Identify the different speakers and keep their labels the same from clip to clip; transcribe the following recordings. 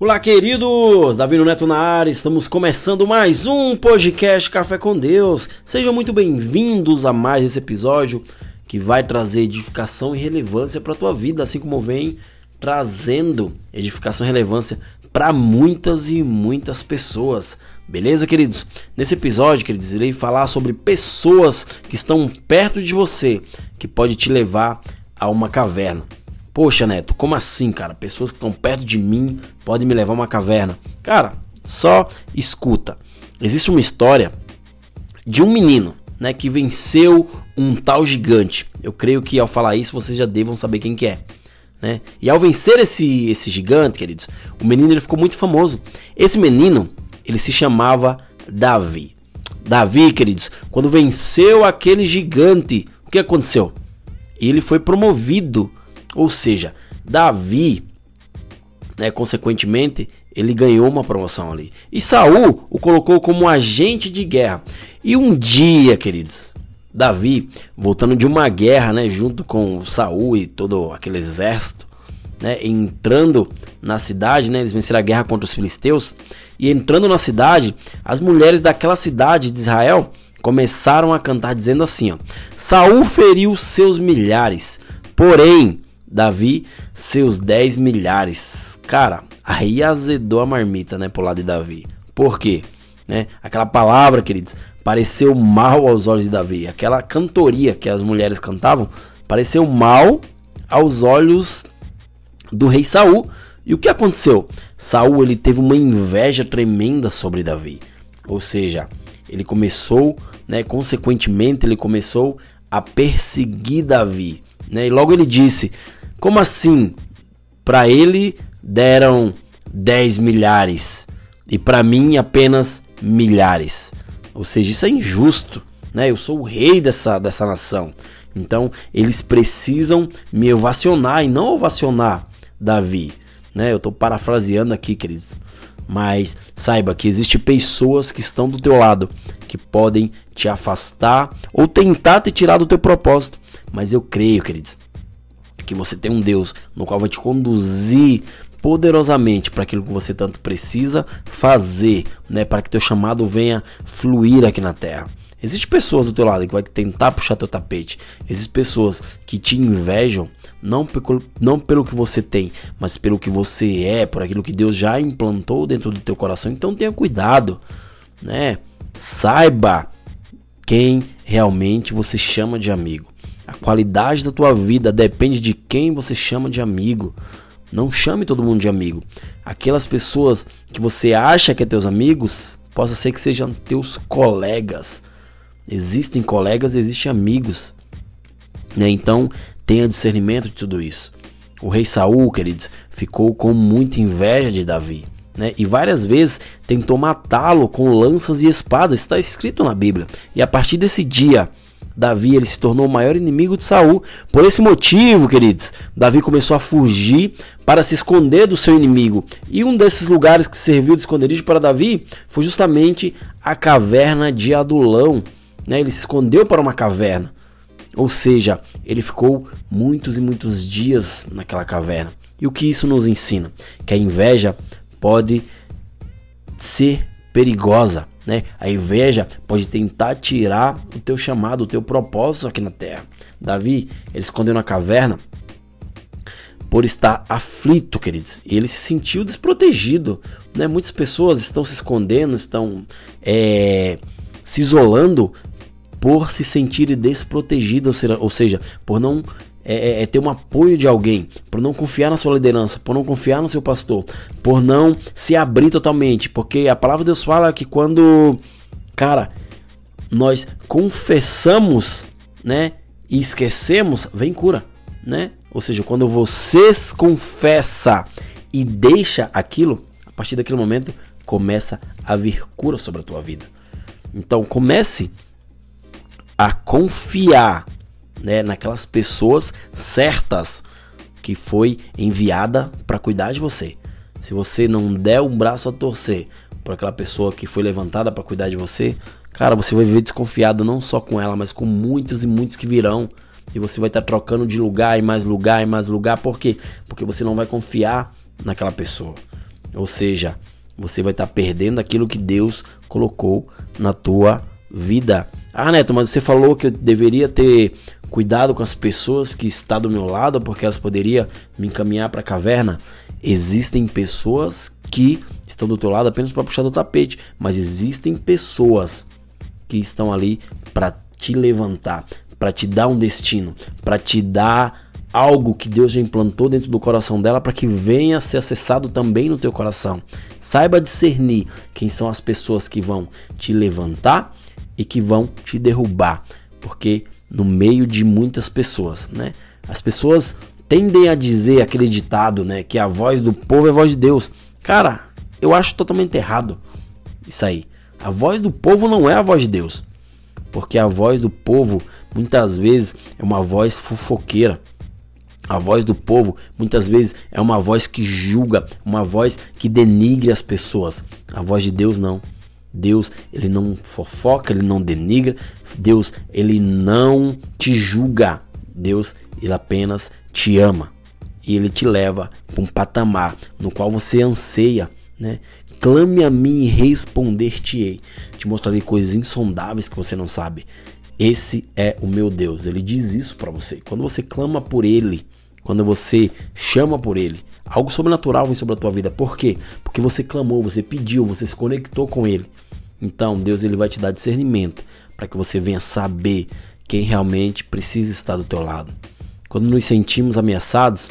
Speaker 1: Olá, queridos! Davi Neto na área, estamos começando mais um podcast Café com Deus. Sejam muito bem-vindos a mais esse episódio que vai trazer edificação e relevância para a tua vida, assim como vem trazendo edificação e relevância para muitas e muitas pessoas. Beleza, queridos? Nesse episódio, queridos, irei falar sobre pessoas que estão perto de você, que pode te levar a uma caverna. Poxa, Neto, como assim, cara? Pessoas que estão perto de mim podem me levar a uma caverna. Cara, só escuta. Existe uma história de um menino, né, que venceu um tal gigante. Eu creio que ao falar isso vocês já devam saber quem que é. Né? E ao vencer esse, esse gigante, queridos, o menino ele ficou muito famoso. Esse menino, ele se chamava Davi. Davi, queridos, quando venceu aquele gigante, o que aconteceu? Ele foi promovido ou seja, Davi, né, consequentemente, ele ganhou uma promoção ali. E Saul o colocou como agente de guerra. E um dia, queridos, Davi, voltando de uma guerra, né, junto com Saul e todo aquele exército, né, entrando na cidade, né, eles venceram a guerra contra os filisteus, e entrando na cidade, as mulheres daquela cidade de Israel começaram a cantar dizendo assim, ó: Saul feriu seus milhares, porém Davi, seus 10 milhares. Cara, aí azedou a marmita, né, pro lado de Davi. Por quê? Né? Aquela palavra, queridos, pareceu mal aos olhos de Davi. Aquela cantoria que as mulheres cantavam pareceu mal aos olhos do rei Saul. E o que aconteceu? Saul ele teve uma inveja tremenda sobre Davi. Ou seja, ele começou, né, consequentemente, ele começou a perseguir Davi. Né? E logo ele disse: como assim? Para ele deram 10 milhares e para mim apenas milhares. Ou seja, isso é injusto, né? Eu sou o rei dessa, dessa nação. Então, eles precisam me ovacionar e não ovacionar Davi, né? Eu estou parafraseando aqui, queridos. Mas saiba que existe pessoas que estão do teu lado que podem te afastar ou tentar te tirar do teu propósito. Mas eu creio, queridos, que você tem um Deus no qual vai te conduzir poderosamente para aquilo que você tanto precisa fazer, né, para que teu chamado venha fluir aqui na terra. Existem pessoas do teu lado que vai tentar puxar teu tapete. Existem pessoas que te invejam não pelo, não pelo que você tem, mas pelo que você é, por aquilo que Deus já implantou dentro do teu coração. Então tenha cuidado, né? Saiba quem realmente você chama de amigo. A qualidade da tua vida depende de quem você chama de amigo. Não chame todo mundo de amigo. Aquelas pessoas que você acha que é teus amigos, possa ser que sejam teus colegas. Existem colegas, existem amigos. Né? Então, tenha discernimento de tudo isso. O rei Saul, queridos, ficou com muita inveja de Davi. Né? E várias vezes tentou matá-lo com lanças e espadas, está escrito na Bíblia. E a partir desse dia, Davi ele se tornou o maior inimigo de Saul. Por esse motivo, queridos, Davi começou a fugir para se esconder do seu inimigo. E um desses lugares que serviu de esconderijo para Davi foi justamente a caverna de Adulão. Né? Ele se escondeu para uma caverna. Ou seja, ele ficou muitos e muitos dias naquela caverna. E o que isso nos ensina? Que a inveja pode ser perigosa. Né? A inveja pode tentar tirar o teu chamado, o teu propósito aqui na terra. Davi, ele escondeu na caverna por estar aflito, queridos. Ele se sentiu desprotegido. Né? Muitas pessoas estão se escondendo, estão é, se isolando por se sentirem desprotegidos, ou seja, por não é, é, é, ter um apoio de alguém, por não confiar na sua liderança, por não confiar no seu pastor, por não se abrir totalmente, porque a palavra de Deus fala que quando, cara, nós confessamos, né, e esquecemos, vem cura, né? Ou seja, quando você confessa e deixa aquilo, a partir daquele momento começa a vir cura sobre a tua vida. Então comece a confiar né, naquelas pessoas certas que foi enviada para cuidar de você. Se você não der um braço a torcer para aquela pessoa que foi levantada para cuidar de você, cara, você vai viver desconfiado não só com ela, mas com muitos e muitos que virão. E você vai estar tá trocando de lugar e mais lugar e mais lugar. Por quê? Porque você não vai confiar naquela pessoa. Ou seja, você vai estar tá perdendo aquilo que Deus colocou na tua vida. Ah, Neto, mas você falou que eu deveria ter cuidado com as pessoas que estão do meu lado porque elas poderiam me encaminhar para a caverna. Existem pessoas que estão do teu lado apenas para puxar do tapete, mas existem pessoas que estão ali para te levantar, para te dar um destino, para te dar algo que Deus já implantou dentro do coração dela para que venha a ser acessado também no teu coração. Saiba discernir quem são as pessoas que vão te levantar e que vão te derrubar, porque no meio de muitas pessoas, né? As pessoas tendem a dizer aquele ditado, né, que a voz do povo é a voz de Deus. Cara, eu acho totalmente errado isso aí. A voz do povo não é a voz de Deus. Porque a voz do povo muitas vezes é uma voz fofoqueira. A voz do povo muitas vezes é uma voz que julga, uma voz que denigre as pessoas. A voz de Deus não. Deus, ele não fofoca, ele não denigra. Deus, ele não te julga. Deus, ele apenas te ama. E ele te leva para um patamar no qual você anseia, né? Clame a mim e responder-te-ei. Te mostrarei coisas insondáveis que você não sabe. Esse é o meu Deus. Ele diz isso para você. Quando você clama por ele, quando você chama por ele, algo sobrenatural vem sobre a tua vida. Por quê? Porque você clamou, você pediu, você se conectou com ele. Então, Deus ele vai te dar discernimento para que você venha saber quem realmente precisa estar do teu lado. Quando nos sentimos ameaçados,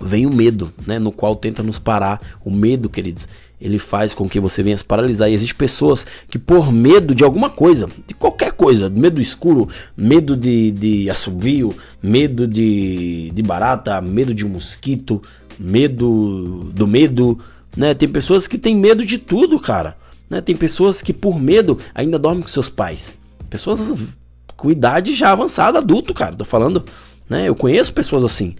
Speaker 1: vem o medo, né, no qual tenta nos parar. O medo, queridos, ele faz com que você venha se paralisar. E existem pessoas que, por medo de alguma coisa, de qualquer coisa, medo escuro, medo de, de assobio, medo de, de barata, medo de mosquito, medo do medo, né? Tem pessoas que têm medo de tudo, cara. Né? Tem pessoas que, por medo, ainda dormem com seus pais. Pessoas com idade já avançada, adulto, cara. Tô falando, né? Eu conheço pessoas assim,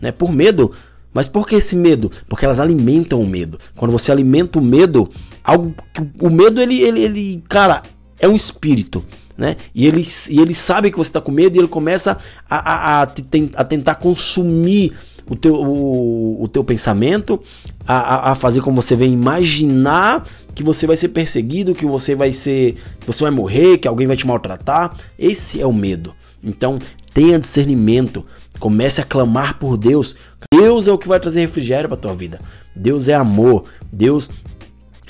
Speaker 1: né? Por medo mas por que esse medo? Porque elas alimentam o medo. Quando você alimenta o medo, algo o medo ele, ele, ele cara, é um espírito, né? E ele, e ele sabe que você está com medo e ele começa a, a, a, a tentar consumir o teu, o, o teu pensamento, a, a, fazer como você vem imaginar que você vai ser perseguido, que você vai ser, você vai morrer, que alguém vai te maltratar. Esse é o medo. Então tenha discernimento, comece a clamar por Deus. Deus é o que vai trazer refrigério para tua vida. Deus é amor. Deus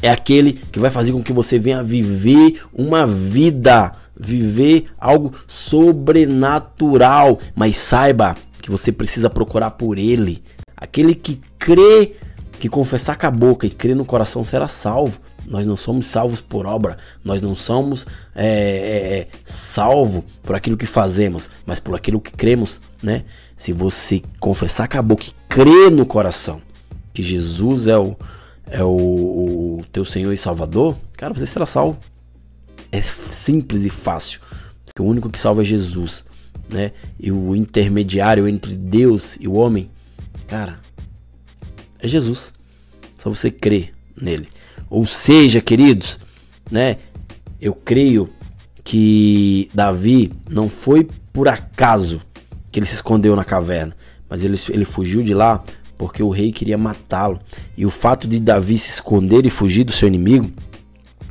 Speaker 1: é aquele que vai fazer com que você venha viver uma vida, viver algo sobrenatural, mas saiba que você precisa procurar por ele. Aquele que crê, que confessar com a boca e crê no coração será salvo. Nós não somos salvos por obra, nós não somos é, é, é salvos por aquilo que fazemos, mas por aquilo que cremos, né? Se você confessar com a boca e crer no coração que Jesus é o, é o, o teu Senhor e Salvador, cara, você será salvo. É simples e fácil. Porque o único que salva é Jesus, né? E o intermediário entre Deus e o homem, cara, é Jesus. Só você crer nele. Ou seja, queridos, né? Eu creio que Davi não foi por acaso que ele se escondeu na caverna, mas ele, ele fugiu de lá porque o rei queria matá-lo. E o fato de Davi se esconder e fugir do seu inimigo,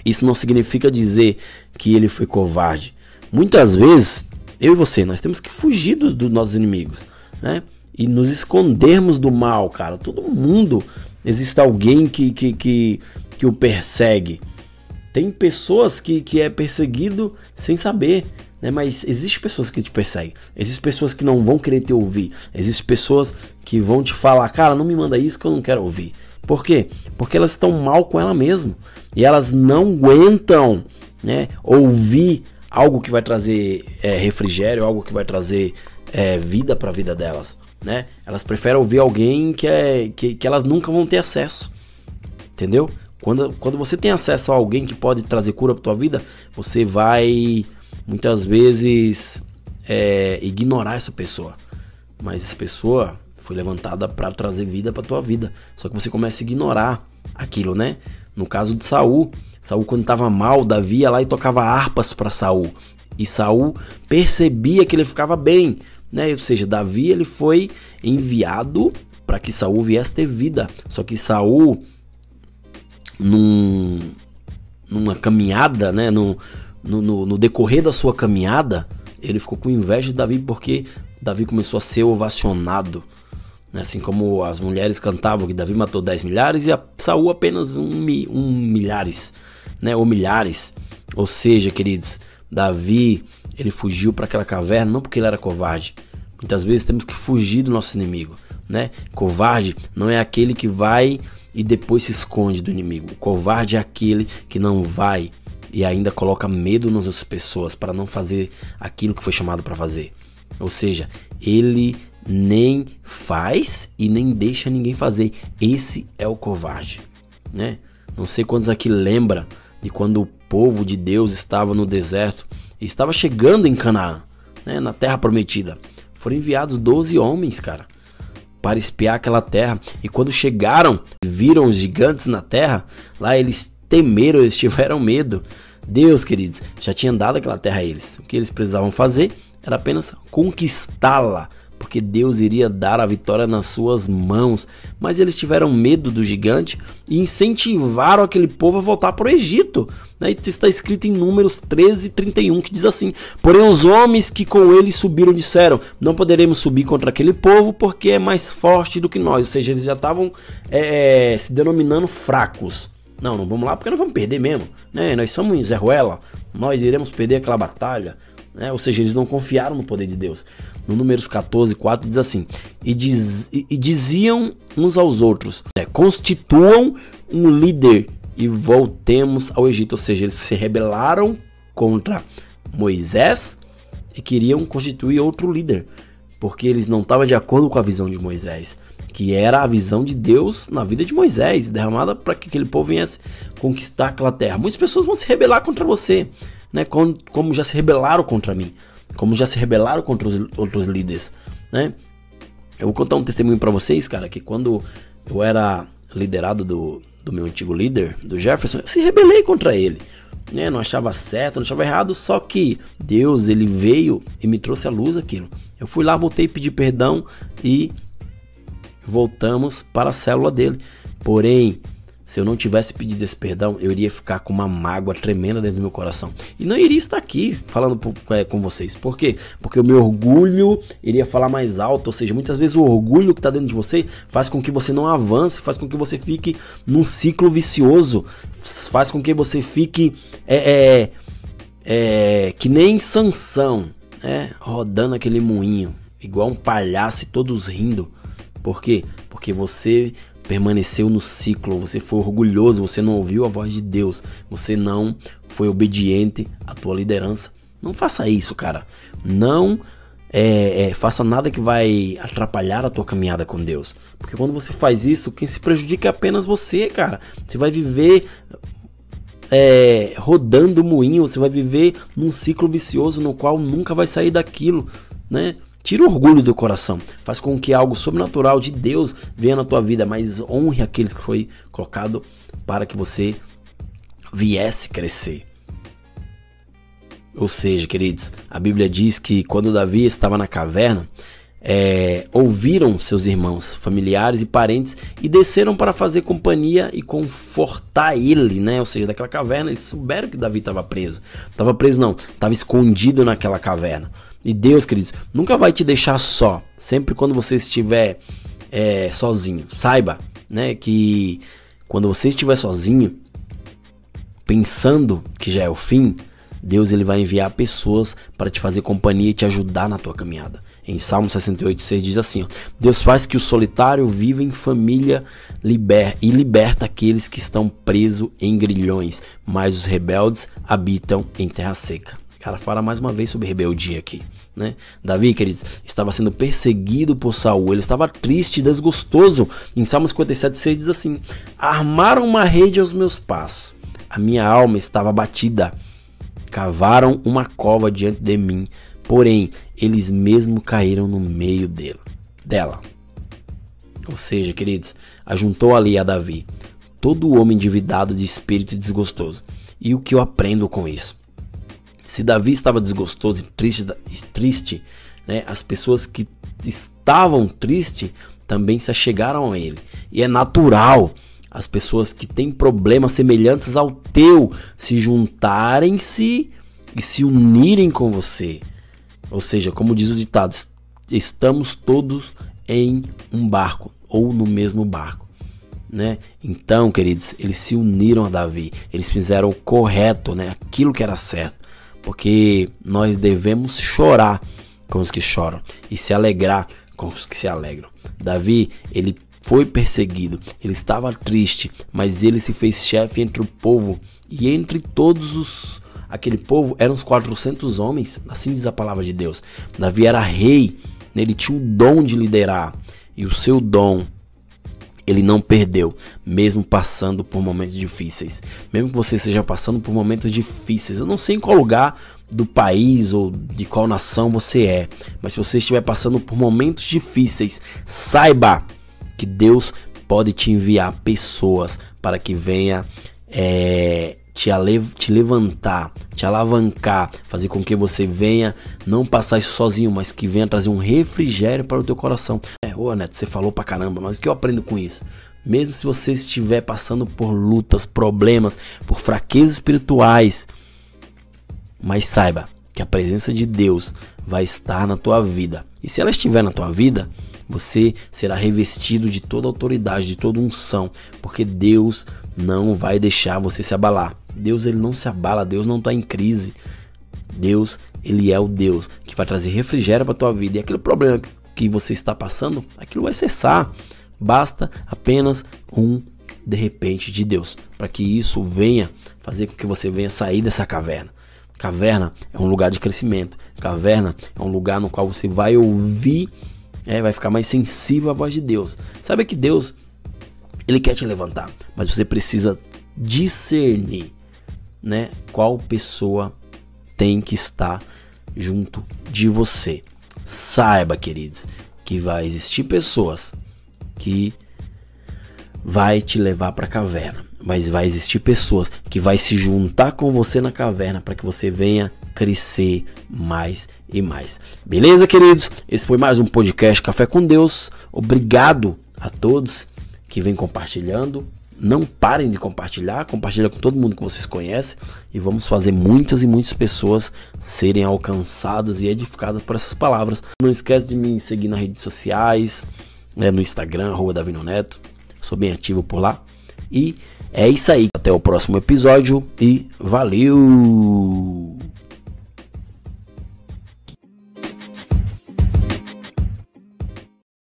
Speaker 1: isso não significa dizer que ele foi covarde. Muitas vezes, eu e você, nós temos que fugir dos do nossos inimigos, né? E nos escondermos do mal, cara. Todo mundo existe alguém que, que, que, que o persegue. Tem pessoas que, que é perseguido sem saber, né? Mas existem pessoas que te perseguem. Existem pessoas que não vão querer te ouvir. Existem pessoas que vão te falar, cara, não me manda isso que eu não quero ouvir. Por quê? Porque elas estão mal com ela mesma. E elas não aguentam né, ouvir algo que vai trazer é, refrigério, algo que vai trazer é, vida para a vida delas. Né? Elas preferem ouvir alguém que, é, que, que elas nunca vão ter acesso. Entendeu? Quando, quando você tem acesso a alguém que pode trazer cura para tua vida, você vai muitas vezes é, ignorar essa pessoa. Mas essa pessoa foi levantada para trazer vida para tua vida. Só que você começa a ignorar aquilo, né? No caso de Saul, Saul quando estava mal, Davi ia lá e tocava harpas para Saul. E Saul percebia que ele ficava bem, né? Ou seja, Davi ele foi enviado para que Saul viesse ter vida. Só que Saul num, numa caminhada, né? No, no, no decorrer da sua caminhada, ele ficou com inveja de Davi porque Davi começou a ser ovacionado. Né? Assim como as mulheres cantavam que Davi matou 10 milhares e Saul apenas um, um milhares, né? ou milhares. Ou seja, queridos, Davi ele fugiu para aquela caverna não porque ele era covarde. Muitas vezes temos que fugir do nosso inimigo, né? Covarde não é aquele que vai e depois se esconde do inimigo. O covarde é aquele que não vai e ainda coloca medo nas pessoas para não fazer aquilo que foi chamado para fazer. Ou seja, ele nem faz e nem deixa ninguém fazer. Esse é o covarde, né? Não sei quantos aqui lembra de quando o povo de Deus estava no deserto estava chegando em Canaã, né, na terra prometida. Foram enviados 12 homens, cara, para espiar aquela terra. E quando chegaram, viram os gigantes na terra, lá eles temeram, eles tiveram medo. Deus, queridos, já tinha dado aquela terra a eles. O que eles precisavam fazer era apenas conquistá-la, porque Deus iria dar a vitória nas suas mãos. Mas eles tiveram medo do gigante e incentivaram aquele povo a voltar para o Egito. Né? Está escrito em Números 13, 31, que diz assim: Porém, os homens que com ele subiram disseram: Não poderemos subir contra aquele povo, porque é mais forte do que nós. Ou seja, eles já estavam é, se denominando fracos. Não, não vamos lá porque nós vamos perder mesmo. Né? Nós somos em Zé Ruela, nós iremos perder aquela batalha. Né? Ou seja, eles não confiaram no poder de Deus. No Números 14, 4 diz assim: E, diz, e, e diziam uns aos outros: né? Constituam um líder e voltemos ao Egito. Ou seja, eles se rebelaram contra Moisés e queriam constituir outro líder, porque eles não estavam de acordo com a visão de Moisés que era a visão de Deus na vida de Moisés, derramada para que aquele povo viesse conquistar aquela terra. Muitas pessoas vão se rebelar contra você, né? Como, como já se rebelaram contra mim, como já se rebelaram contra os outros líderes, né? Eu vou contar um testemunho para vocês, cara, que quando eu era liderado do, do meu antigo líder, do Jefferson, eu se rebelei contra ele. Né? Não achava certo, não achava errado, só que Deus, ele veio e me trouxe à luz aquilo. Eu fui lá, voltei, pedi perdão e voltamos para a célula dele. Porém, se eu não tivesse pedido esse perdão, eu iria ficar com uma mágoa tremenda dentro do meu coração. E não iria estar aqui falando é, com vocês. Por quê? Porque o meu orgulho iria falar mais alto. Ou seja, muitas vezes o orgulho que está dentro de você faz com que você não avance, faz com que você fique num ciclo vicioso, faz com que você fique é, é, é que nem Sansão, né? rodando aquele moinho, igual um palhaço e todos rindo. Por quê? Porque você permaneceu no ciclo, você foi orgulhoso, você não ouviu a voz de Deus, você não foi obediente à tua liderança. Não faça isso, cara. Não é, é, faça nada que vai atrapalhar a tua caminhada com Deus. Porque quando você faz isso, quem se prejudica é apenas você, cara. Você vai viver é, rodando o moinho, você vai viver num ciclo vicioso no qual nunca vai sair daquilo, né? Tira o orgulho do coração, faz com que algo sobrenatural de Deus venha na tua vida, mas honre aqueles que foi colocado para que você viesse crescer. Ou seja, queridos, a Bíblia diz que quando Davi estava na caverna, é, ouviram seus irmãos, familiares e parentes e desceram para fazer companhia e confortar ele, né? Ou seja, daquela caverna, eles souberam que Davi estava preso. Estava preso não, estava escondido naquela caverna. E Deus, queridos, nunca vai te deixar só. Sempre quando você estiver é, sozinho. Saiba, né, que quando você estiver sozinho, pensando que já é o fim, Deus ele vai enviar pessoas para te fazer companhia e te ajudar na tua caminhada. Em Salmo 68, 6 diz assim: ó, Deus faz que o solitário viva em família liber e liberta aqueles que estão presos em grilhões, mas os rebeldes habitam em terra seca. Cara, fala mais uma vez sobre rebeldia aqui. Né? Davi, queridos, estava sendo perseguido por Saul, ele estava triste e desgostoso. Em Salmos 57,6 diz assim: Armaram uma rede aos meus pés, a minha alma estava batida. Cavaram uma cova diante de mim, porém eles mesmo caíram no meio dele, dela. Ou seja, queridos, ajuntou ali a Davi todo homem endividado de espírito desgostoso. E o que eu aprendo com isso? Se Davi estava desgostoso e triste, triste né, as pessoas que estavam tristes também se achegaram a ele. E é natural as pessoas que têm problemas semelhantes ao teu se juntarem-se e se unirem com você. Ou seja, como diz o ditado, estamos todos em um barco ou no mesmo barco. Né? Então, queridos, eles se uniram a Davi, eles fizeram o correto, né? aquilo que era certo, porque nós devemos chorar com os que choram e se alegrar com os que se alegram. Davi, ele foi perseguido, ele estava triste, mas ele se fez chefe entre o povo e entre todos os aquele povo eram os 400 homens, assim diz a palavra de Deus. Davi era rei, ele tinha o dom de liderar e o seu dom ele não perdeu, mesmo passando por momentos difíceis. Mesmo que você esteja passando por momentos difíceis, eu não sei em qual lugar do país ou de qual nação você é, mas se você estiver passando por momentos difíceis, saiba que Deus pode te enviar pessoas para que venha é, te, te levantar, te alavancar, fazer com que você venha não passar isso sozinho, mas que venha trazer um refrigério para o teu coração. É, ô Neto, você falou pra caramba, mas o que eu aprendo com isso? Mesmo se você estiver passando por lutas, problemas, por fraquezas espirituais, mas saiba que a presença de Deus vai estar na tua vida. E se ela estiver na tua vida, você será revestido de toda autoridade, de toda unção, porque Deus não vai deixar você se abalar. Deus ele não se abala, Deus não está em crise. Deus, ele é o Deus que vai trazer refrigério para tua vida. E aquele problema que você está passando, aquilo vai cessar. Basta apenas um de repente de Deus, para que isso venha fazer com que você venha sair dessa caverna. Caverna é um lugar de crescimento. Caverna é um lugar no qual você vai ouvir, é, vai ficar mais sensível à voz de Deus. Sabe que Deus, ele quer te levantar, mas você precisa discernir, né, qual pessoa tem que estar junto de você. Saiba, queridos, que vai existir pessoas que vai te levar para a caverna mas vai existir pessoas que vai se juntar com você na caverna para que você venha crescer mais e mais. Beleza, queridos? Esse foi mais um podcast Café com Deus. Obrigado a todos que vem compartilhando. Não parem de compartilhar, compartilha com todo mundo que vocês conhecem e vamos fazer muitas e muitas pessoas serem alcançadas e edificadas por essas palavras. Não esquece de me seguir nas redes sociais, né, no Instagram, arroba Davino Neto. Sou bem ativo por lá. E é isso aí. Até o próximo episódio e valeu!